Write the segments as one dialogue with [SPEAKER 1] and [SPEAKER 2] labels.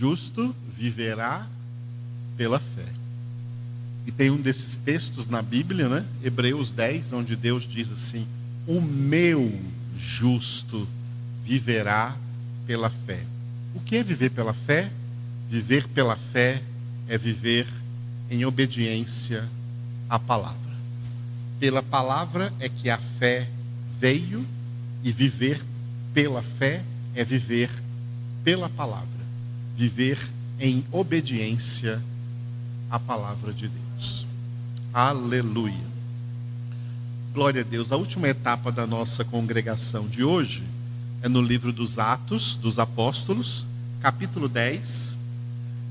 [SPEAKER 1] justo viverá pela fé. E tem um desses textos na Bíblia, né? Hebreus 10, onde Deus diz assim: O meu justo viverá pela fé. O que é viver pela fé? Viver pela fé é viver em obediência à palavra. Pela palavra é que a fé veio e viver pela fé é viver pela palavra. Viver em obediência à palavra de Deus. Aleluia. Glória a Deus. A última etapa da nossa congregação de hoje é no livro dos Atos dos Apóstolos, capítulo 10,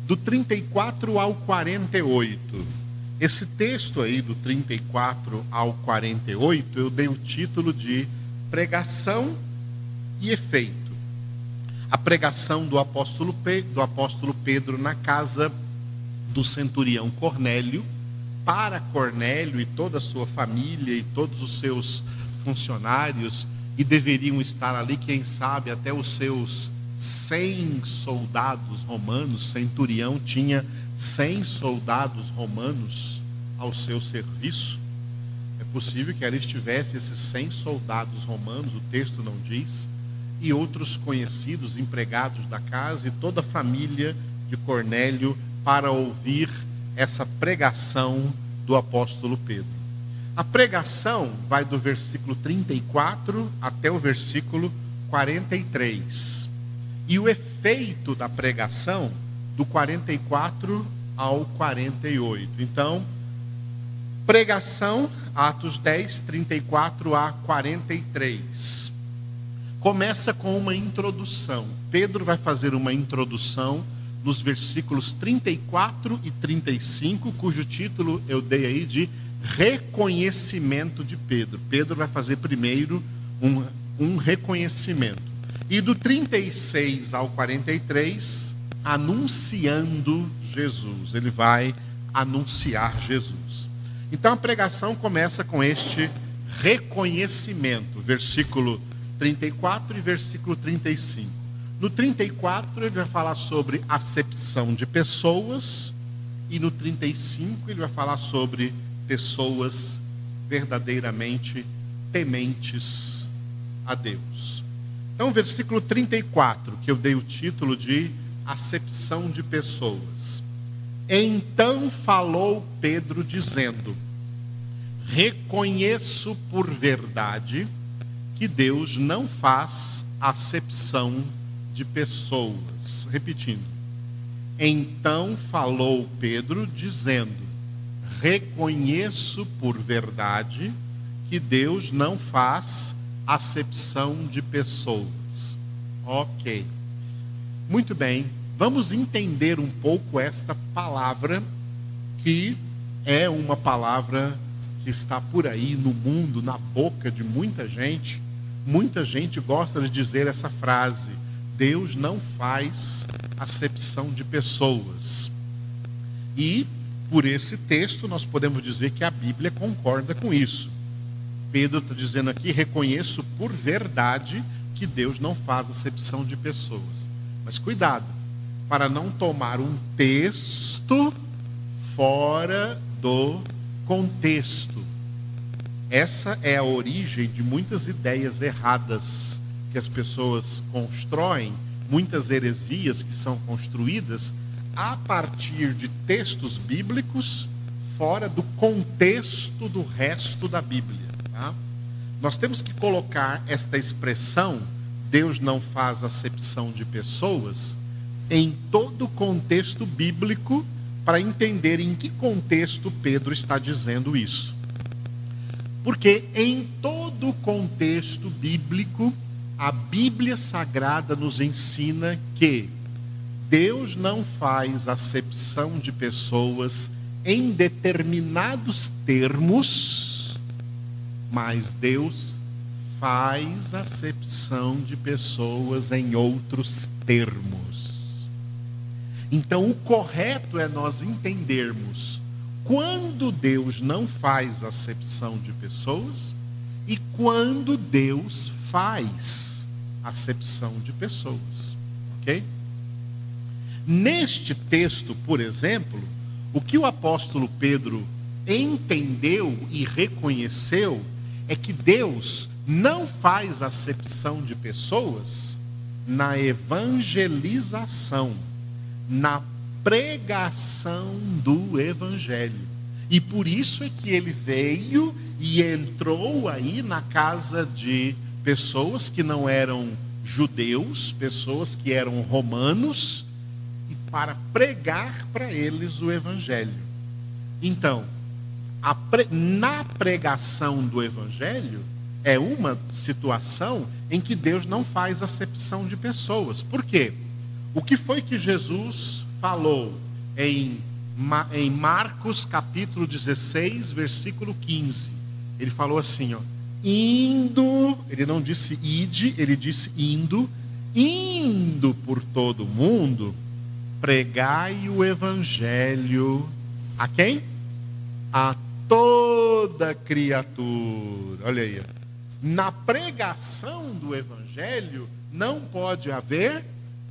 [SPEAKER 1] do 34 ao 48. Esse texto aí, do 34 ao 48, eu dei o título de Pregação e Efeito. A pregação do apóstolo, Pedro, do apóstolo Pedro na casa do centurião Cornélio, para Cornélio e toda a sua família e todos os seus funcionários, e deveriam estar ali, quem sabe, até os seus 100 soldados romanos, centurião tinha 100 soldados romanos ao seu serviço. É possível que ali estivesse esses 100 soldados romanos, o texto não diz, e outros conhecidos, empregados da casa e toda a família de Cornélio para ouvir essa pregação do apóstolo Pedro. A pregação vai do versículo 34 até o versículo 43. E o efeito da pregação do 44 ao 48. Então, pregação, Atos 10, 34 a 43. Começa com uma introdução. Pedro vai fazer uma introdução nos versículos 34 e 35, cujo título eu dei aí de reconhecimento de Pedro. Pedro vai fazer primeiro um, um reconhecimento. E do 36 ao 43, anunciando Jesus. Ele vai anunciar Jesus. Então a pregação começa com este reconhecimento, versículo 34 e versículo 35. No 34 ele vai falar sobre acepção de pessoas e no 35 ele vai falar sobre pessoas verdadeiramente tementes a Deus. Então, versículo 34, que eu dei o título de acepção de pessoas. Então falou Pedro dizendo: Reconheço por verdade que Deus não faz acepção de pessoas. Repetindo. Então falou Pedro, dizendo: Reconheço por verdade que Deus não faz acepção de pessoas. Ok. Muito bem, vamos entender um pouco esta palavra, que é uma palavra que está por aí no mundo, na boca de muita gente. Muita gente gosta de dizer essa frase: Deus não faz acepção de pessoas. E, por esse texto, nós podemos dizer que a Bíblia concorda com isso. Pedro está dizendo aqui: reconheço por verdade que Deus não faz acepção de pessoas. Mas cuidado, para não tomar um texto fora do contexto. Essa é a origem de muitas ideias erradas que as pessoas constroem, muitas heresias que são construídas a partir de textos bíblicos fora do contexto do resto da Bíblia. Tá? Nós temos que colocar esta expressão, Deus não faz acepção de pessoas, em todo o contexto bíblico, para entender em que contexto Pedro está dizendo isso. Porque em todo o contexto bíblico, a Bíblia Sagrada nos ensina que Deus não faz acepção de pessoas em determinados termos, mas Deus faz acepção de pessoas em outros termos. Então, o correto é nós entendermos quando Deus não faz acepção de pessoas e quando Deus faz acepção de pessoas, ok? Neste texto, por exemplo, o que o apóstolo Pedro entendeu e reconheceu é que Deus não faz acepção de pessoas na evangelização, na pregação do evangelho. E por isso é que ele veio e entrou aí na casa de pessoas que não eram judeus, pessoas que eram romanos, e para pregar para eles o evangelho. Então, pre... na pregação do evangelho é uma situação em que Deus não faz acepção de pessoas. Por quê? O que foi que Jesus falou em, em Marcos capítulo 16, versículo 15? Ele falou assim, ó, indo, ele não disse ide, ele disse indo, indo por todo o mundo, pregai o evangelho a quem? A toda criatura. Olha aí. Na pregação do evangelho não pode haver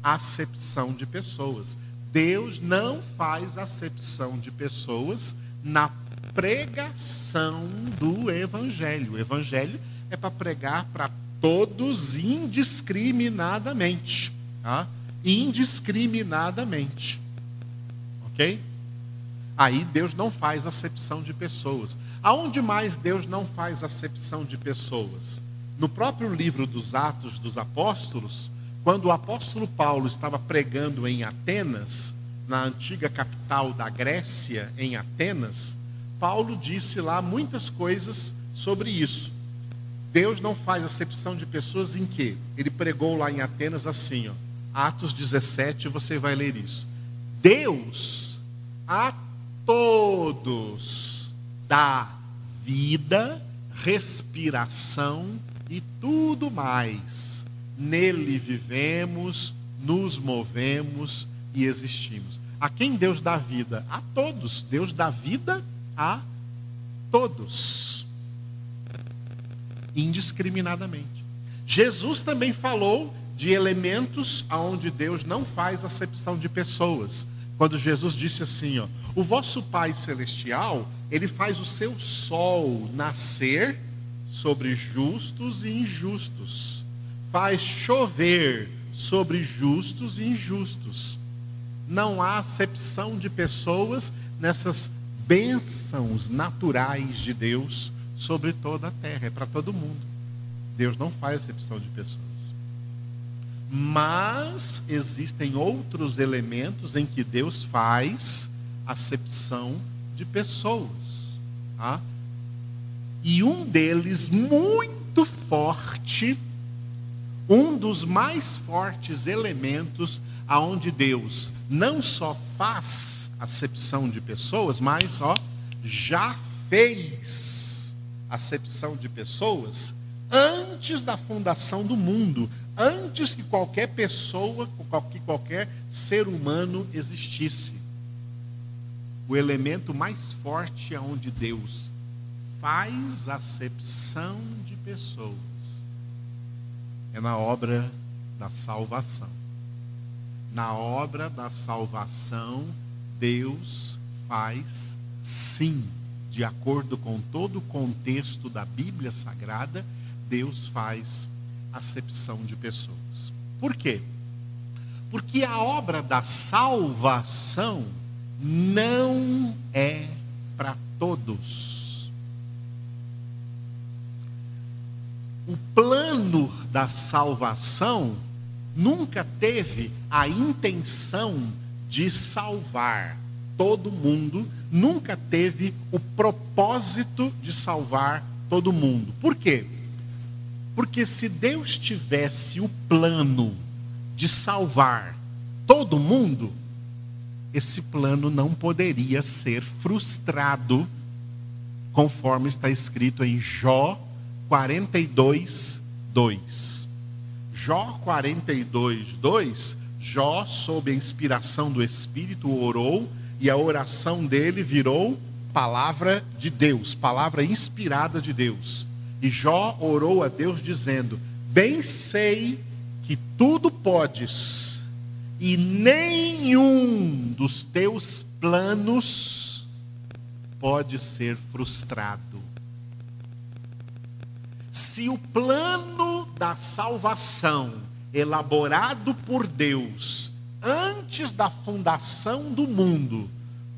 [SPEAKER 1] acepção de pessoas. Deus não faz acepção de pessoas na pregação do evangelho. O evangelho é para pregar para todos indiscriminadamente, tá? Indiscriminadamente. OK? Aí Deus não faz acepção de pessoas. Aonde mais Deus não faz acepção de pessoas? No próprio livro dos Atos dos Apóstolos, quando o apóstolo Paulo estava pregando em Atenas, na antiga capital da Grécia, em Atenas, Paulo disse lá muitas coisas sobre isso. Deus não faz acepção de pessoas em que? Ele pregou lá em Atenas assim, ó, Atos 17, você vai ler isso. Deus, a todos dá vida, respiração e tudo mais. Nele vivemos, nos movemos e existimos. A quem Deus dá vida? A todos. Deus dá vida a todos. Indiscriminadamente. Jesus também falou de elementos aonde Deus não faz acepção de pessoas. Quando Jesus disse assim, ó, o vosso Pai celestial, ele faz o seu sol nascer sobre justos e injustos. Faz chover sobre justos e injustos. Não há acepção de pessoas nessas bênçãos naturais de Deus sobre toda a terra, é para todo mundo. Deus não faz acepção de pessoas. Mas existem outros elementos em que Deus faz acepção de pessoas. Tá? E um deles, muito forte, um dos mais fortes elementos aonde Deus não só faz acepção de pessoas, mas ó, já fez acepção de pessoas antes da fundação do mundo, antes que qualquer pessoa, que qualquer ser humano existisse. O elemento mais forte é onde Deus faz acepção de pessoas é na obra da salvação. Na obra da salvação, Deus faz sim, de acordo com todo o contexto da Bíblia Sagrada, Deus faz acepção de pessoas. Por quê? Porque a obra da salvação não é para todos. O plano da salvação nunca teve a intenção de salvar todo mundo, nunca teve o propósito de salvar todo mundo. Por quê? Porque se Deus tivesse o plano de salvar todo mundo, esse plano não poderia ser frustrado, conforme está escrito em Jó 42, 2. Jó 42, 2, Jó, sob a inspiração do Espírito, orou e a oração dele virou palavra de Deus, palavra inspirada de Deus. E Jó orou a Deus dizendo: Bem sei que tudo podes e nenhum dos teus planos pode ser frustrado. Se o plano da salvação elaborado por Deus antes da fundação do mundo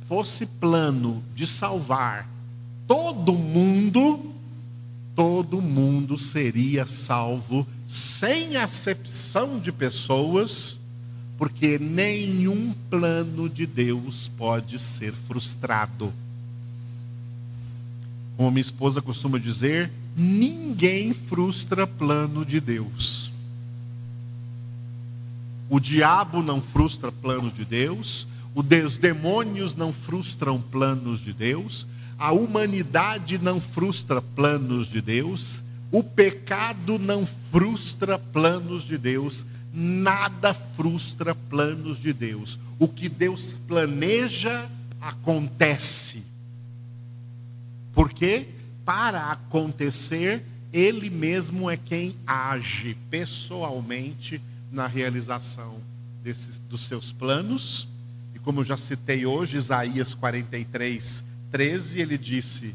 [SPEAKER 1] fosse plano de salvar todo mundo, todo mundo seria salvo sem acepção de pessoas, porque nenhum plano de Deus pode ser frustrado. Como minha esposa costuma dizer, ninguém frustra plano de Deus. O diabo não frustra plano de Deus, os demônios não frustram planos de Deus, a humanidade não frustra planos de Deus, o pecado não frustra planos de Deus, nada frustra planos de Deus. O que Deus planeja acontece. Porque para acontecer, ele mesmo é quem age pessoalmente na realização desses, dos seus planos. E como eu já citei hoje, Isaías 43, 13, ele disse: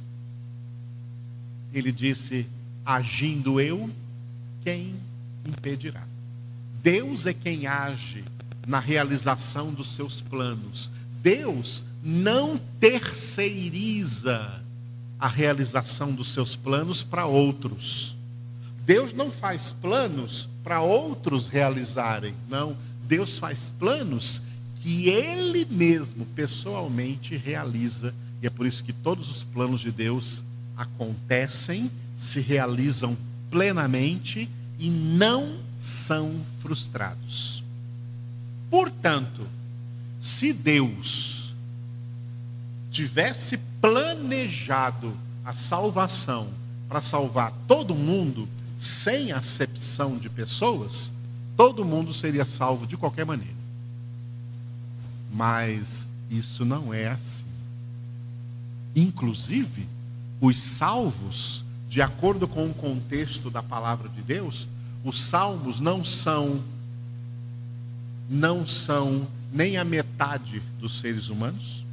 [SPEAKER 1] Ele disse, agindo eu, quem impedirá? Deus é quem age na realização dos seus planos. Deus não terceiriza a realização dos seus planos para outros. Deus não faz planos para outros realizarem, não. Deus faz planos que Ele mesmo, pessoalmente, realiza. E é por isso que todos os planos de Deus acontecem, se realizam plenamente e não são frustrados. Portanto, se Deus tivesse planejado a salvação para salvar todo mundo, sem acepção de pessoas, todo mundo seria salvo de qualquer maneira. Mas isso não é assim. Inclusive, os salvos, de acordo com o contexto da palavra de Deus, os salmos não são não são nem a metade dos seres humanos,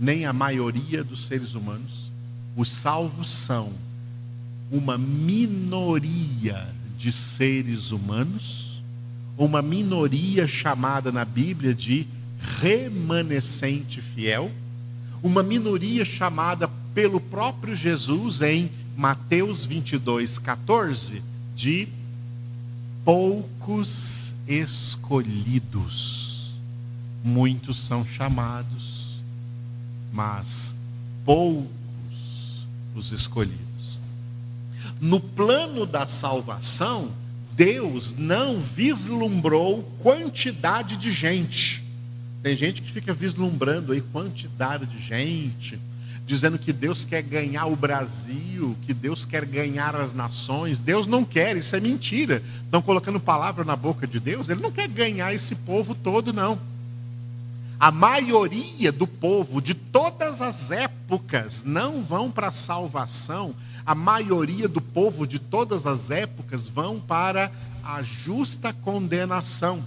[SPEAKER 1] nem a maioria dos seres humanos. Os salvos são uma minoria de seres humanos, uma minoria chamada na Bíblia de remanescente fiel, uma minoria chamada pelo próprio Jesus em Mateus 22, 14, de poucos escolhidos. Muitos são chamados, mas poucos os escolhidos. No plano da salvação, Deus não vislumbrou quantidade de gente. Tem gente que fica vislumbrando aí quantidade de gente, dizendo que Deus quer ganhar o Brasil, que Deus quer ganhar as nações. Deus não quer, isso é mentira. Estão colocando palavra na boca de Deus. Ele não quer ganhar esse povo todo, não. A maioria do povo de todas as épocas não vão para a salvação, a maioria do povo de todas as épocas vão para a justa condenação.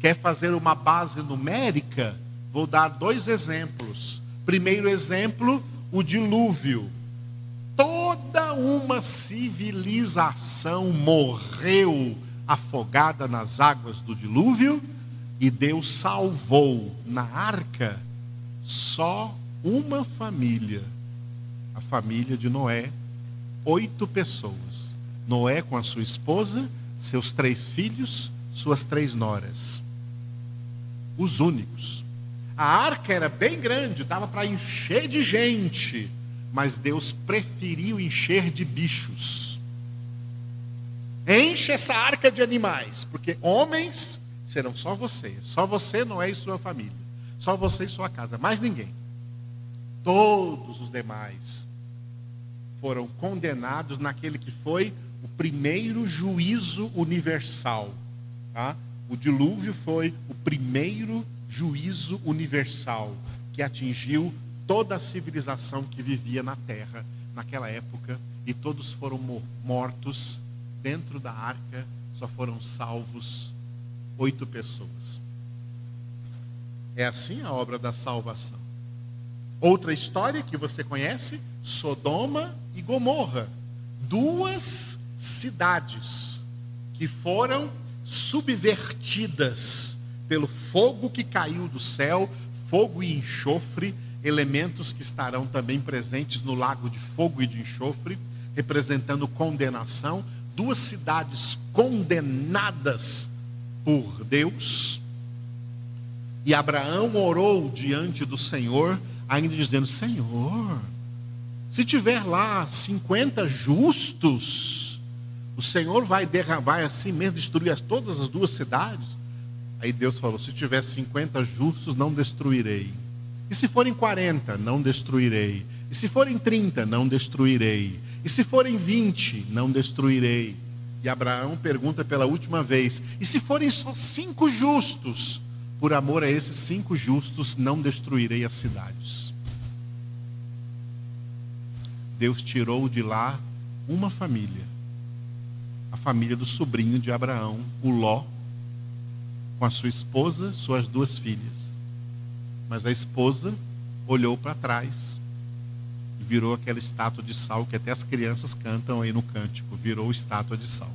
[SPEAKER 1] Quer fazer uma base numérica? Vou dar dois exemplos. Primeiro exemplo, o dilúvio. Toda uma civilização morreu afogada nas águas do dilúvio e Deus salvou na arca só uma família, a família de Noé, oito pessoas. Noé com a sua esposa, seus três filhos, suas três noras. Os únicos. A arca era bem grande, dava para encher de gente, mas Deus preferiu encher de bichos. Enche essa arca de animais, porque homens serão só você. Só você, Noé e sua família. Só você e sua casa. Mais ninguém. Todos os demais foram condenados naquele que foi o primeiro juízo universal. Tá? O dilúvio foi o primeiro juízo universal que atingiu toda a civilização que vivia na terra naquela época e todos foram mortos dentro da arca, só foram salvos oito pessoas. É assim a obra da salvação. Outra história que você conhece: Sodoma e Gomorra. Duas cidades que foram subvertidas pelo fogo que caiu do céu, fogo e enxofre, elementos que estarão também presentes no lago de fogo e de enxofre, representando condenação. Duas cidades condenadas por Deus. E Abraão orou diante do Senhor, ainda dizendo: Senhor, se tiver lá 50 justos, o Senhor vai derramar assim mesmo, destruir todas as duas cidades? Aí Deus falou: se tiver 50 justos, não destruirei. E se forem 40, não destruirei. E se forem 30, não destruirei. E se forem 20, não destruirei. E Abraão pergunta pela última vez: e se forem só cinco justos? Por amor a esses cinco justos, não destruirei as cidades. Deus tirou de lá uma família, a família do sobrinho de Abraão, o Ló, com a sua esposa, suas duas filhas. Mas a esposa olhou para trás virou aquela estátua de sal que até as crianças cantam aí no cântico, virou estátua de sal.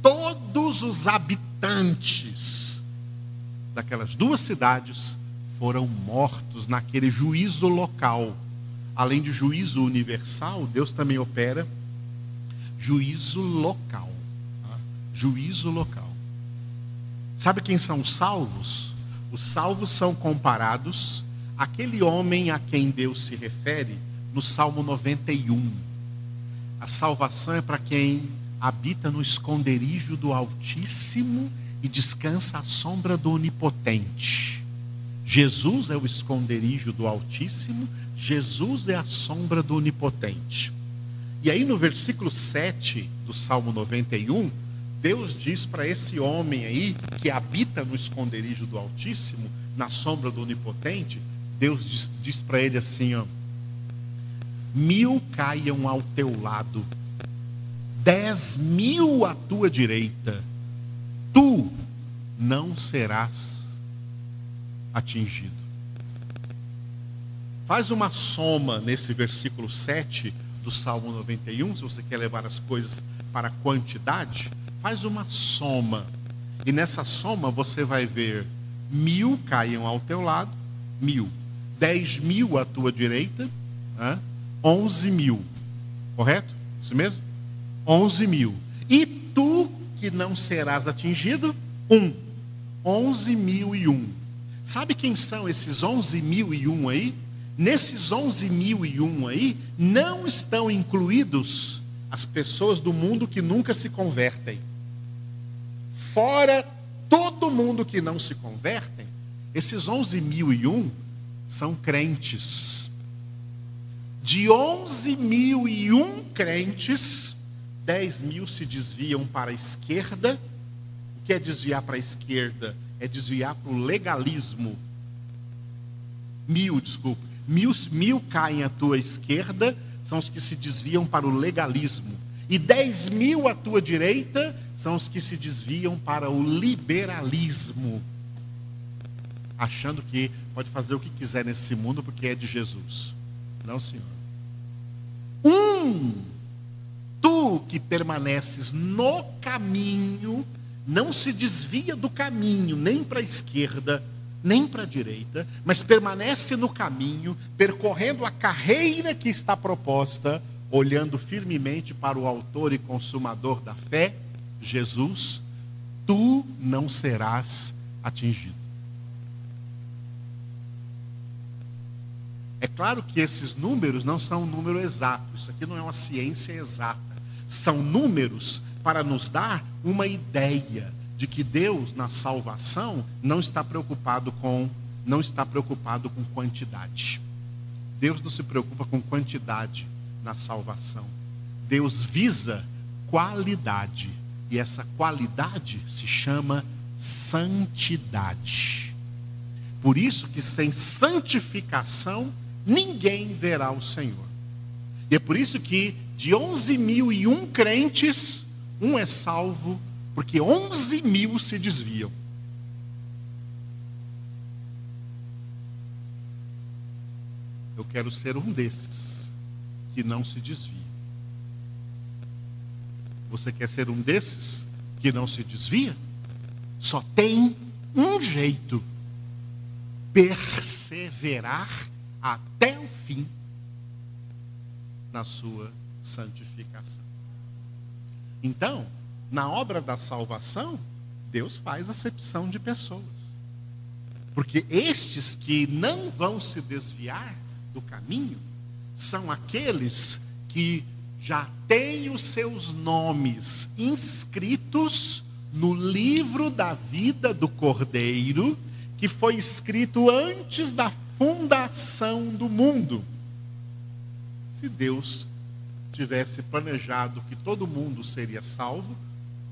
[SPEAKER 1] Todos os habitantes daquelas duas cidades foram mortos naquele juízo local. Além de juízo universal, Deus também opera juízo local. Tá? Juízo local. Sabe quem são os salvos? Os salvos são comparados àquele homem a quem Deus se refere no Salmo 91. A salvação é para quem habita no esconderijo do Altíssimo e descansa à sombra do Onipotente. Jesus é o esconderijo do Altíssimo, Jesus é a sombra do Onipotente. E aí no versículo 7 do Salmo 91, Deus diz para esse homem aí, que habita no esconderijo do Altíssimo, na sombra do Onipotente, Deus diz, diz para ele assim: ó, mil caiam ao teu lado, dez mil à tua direita, tu não serás atingido. Faz uma soma nesse versículo 7 do Salmo 91, se você quer levar as coisas para a quantidade faz uma soma. E nessa soma você vai ver mil caiam ao teu lado, mil. Dez mil à tua direita, né? onze mil. Correto? Isso mesmo? Onze mil. E tu que não serás atingido, um. Onze mil e um. Sabe quem são esses onze mil e um aí? Nesses onze mil e um aí, não estão incluídos as pessoas do mundo que nunca se convertem fora todo mundo que não se convertem, esses 11 mil e um são crentes. De 11 mil e um crentes, 10 mil se desviam para a esquerda. O que é desviar para a esquerda? É desviar para o legalismo. Mil, desculpa. Mil, mil caem à tua esquerda, são os que se desviam para o legalismo. E 10 mil à tua direita são os que se desviam para o liberalismo, achando que pode fazer o que quiser nesse mundo porque é de Jesus. Não, Senhor. Um, tu que permaneces no caminho, não se desvia do caminho, nem para a esquerda, nem para a direita, mas permanece no caminho, percorrendo a carreira que está proposta olhando firmemente para o Autor e Consumador da fé, Jesus, tu não serás atingido. É claro que esses números não são um número exato, isso aqui não é uma ciência exata. São números para nos dar uma ideia de que Deus na salvação não está preocupado com não está preocupado com quantidade. Deus não se preocupa com quantidade na salvação. Deus visa qualidade. E essa qualidade se chama santidade. Por isso que sem santificação ninguém verá o Senhor. E é por isso que de 11 mil e um crentes, um é salvo porque 11 mil se desviam. Eu quero ser um desses que não se desvia. Você quer ser um desses que não se desvia? Só tem um jeito: perseverar até o fim na sua santificação. Então, na obra da salvação, Deus faz acepção de pessoas. Porque estes que não vão se desviar do caminho são aqueles que já têm os seus nomes inscritos no livro da vida do Cordeiro, que foi escrito antes da fundação do mundo. Se Deus tivesse planejado que todo mundo seria salvo,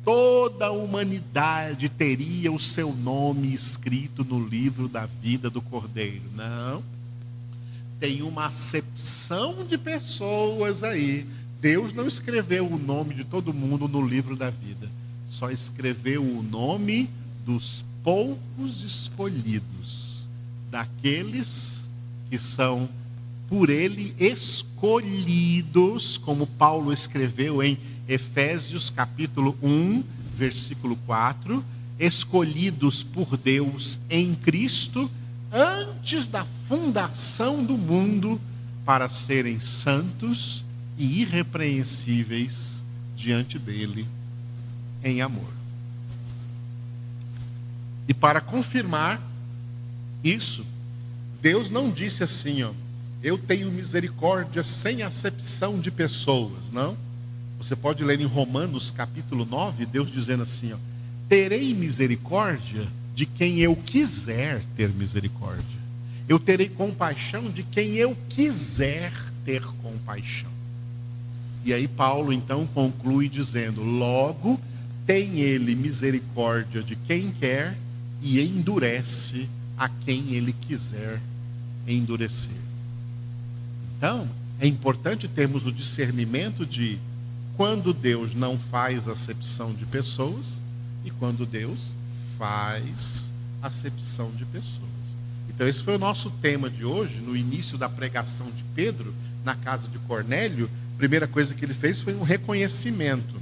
[SPEAKER 1] toda a humanidade teria o seu nome escrito no livro da vida do Cordeiro. Não. Tem uma acepção de pessoas aí. Deus não escreveu o nome de todo mundo no livro da vida. Só escreveu o nome dos poucos escolhidos, daqueles que são por ele escolhidos, como Paulo escreveu em Efésios capítulo 1, versículo 4, escolhidos por Deus em Cristo antes da fundação do mundo para serem santos e irrepreensíveis diante dele em amor. E para confirmar isso, Deus não disse assim, ó, eu tenho misericórdia sem acepção de pessoas, não? Você pode ler em Romanos capítulo 9, Deus dizendo assim: ó, Terei misericórdia de quem eu quiser ter misericórdia. Eu terei compaixão de quem eu quiser ter compaixão. E aí Paulo então conclui dizendo: Logo tem ele misericórdia de quem quer e endurece a quem ele quiser endurecer. Então, é importante termos o discernimento de quando Deus não faz acepção de pessoas e quando Deus faz acepção de pessoas. Então, esse foi o nosso tema de hoje, no início da pregação de Pedro, na casa de Cornélio. A primeira coisa que ele fez foi um reconhecimento.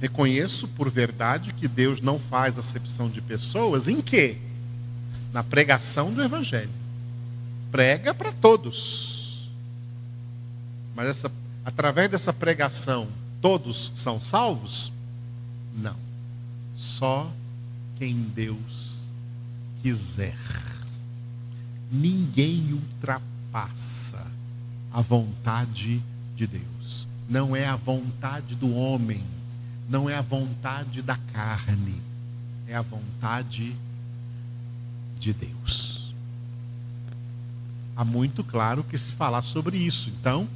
[SPEAKER 1] Reconheço por verdade que Deus não faz acepção de pessoas, em quê? Na pregação do Evangelho. Prega para todos. Mas essa, através dessa pregação, todos são salvos? Não. Só quem Deus quiser. Ninguém ultrapassa a vontade de Deus. Não é a vontade do homem, não é a vontade da carne, é a vontade de Deus. Há muito claro que se falar sobre isso. Então,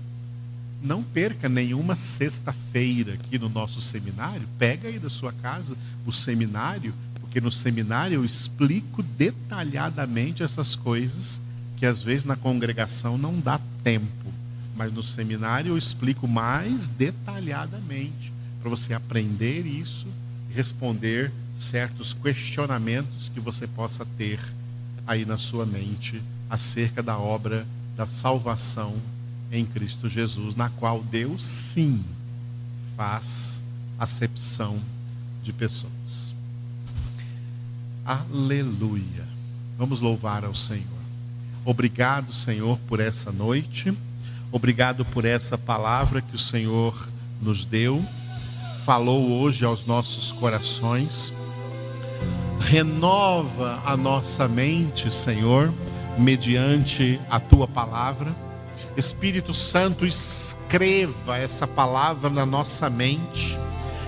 [SPEAKER 1] não perca nenhuma sexta-feira aqui no nosso seminário. Pega aí da sua casa o seminário, porque no seminário eu explico detalhadamente essas coisas que às vezes na congregação não dá tempo. Mas no seminário eu explico mais detalhadamente para você aprender isso e responder certos questionamentos que você possa ter aí na sua mente acerca da obra da salvação em Cristo Jesus, na qual Deus sim faz acepção de pessoas. Aleluia. Vamos louvar ao Senhor. Obrigado, Senhor, por essa noite. Obrigado por essa palavra que o Senhor nos deu, falou hoje aos nossos corações. Renova a nossa mente, Senhor, mediante a tua palavra. Espírito Santo, escreva essa palavra na nossa mente,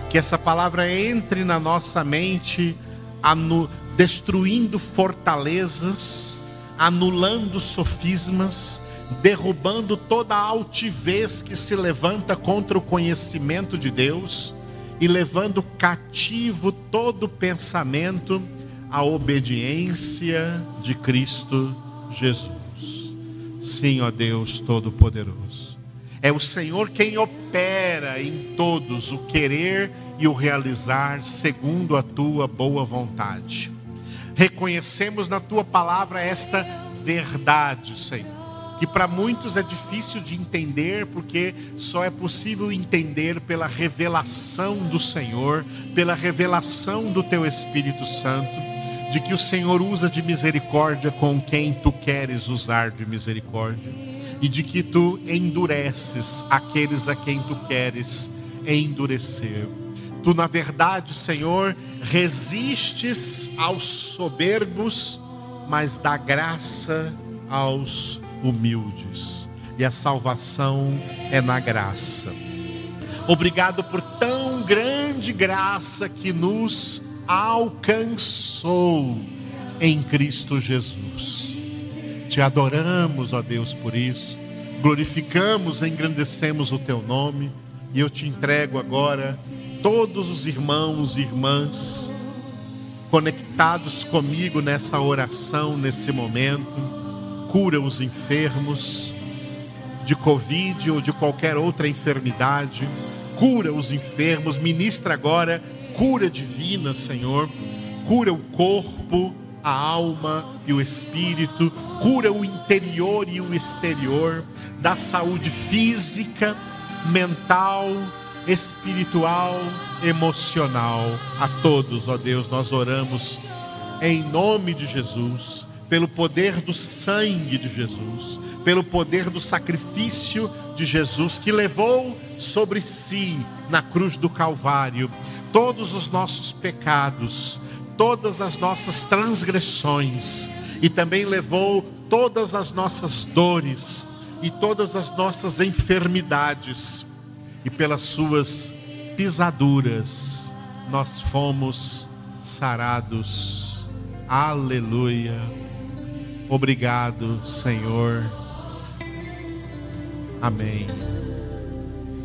[SPEAKER 1] que essa palavra entre na nossa mente, anu, destruindo fortalezas, anulando sofismas, derrubando toda a altivez que se levanta contra o conhecimento de Deus e levando cativo todo pensamento à obediência de Cristo Jesus. Sim, ó Deus Todo-Poderoso. É o Senhor quem opera em todos o querer e o realizar segundo a tua boa vontade. Reconhecemos na tua palavra esta verdade, Senhor, que para muitos é difícil de entender, porque só é possível entender pela revelação do Senhor, pela revelação do teu Espírito Santo, de que o Senhor usa de misericórdia com quem tu queres usar de misericórdia, e de que tu endureces aqueles a quem tu queres endurecer. Tu, na verdade, Senhor, resistes aos soberbos, mas dá graça aos humildes. E a salvação é na graça. Obrigado por tão grande graça que nos alcançou em Cristo Jesus. Te adoramos, ó Deus, por isso. Glorificamos, engrandecemos o teu nome. E eu te entrego agora todos os irmãos e irmãs conectados comigo nessa oração, nesse momento. Cura os enfermos de Covid ou de qualquer outra enfermidade. Cura os enfermos, ministra agora cura divina, Senhor. Cura o corpo, a alma e o espírito. Cura o interior e o exterior. Da saúde física, mental, espiritual, emocional. A todos, ó Deus, nós oramos em nome de Jesus, pelo poder do sangue de Jesus, pelo poder do sacrifício de Jesus que levou sobre si na cruz do Calvário todos os nossos pecados, todas as nossas transgressões e também levou todas as nossas dores e todas as nossas enfermidades e pelas suas pisaduras nós fomos sarados. Aleluia. Obrigado, Senhor. Amém.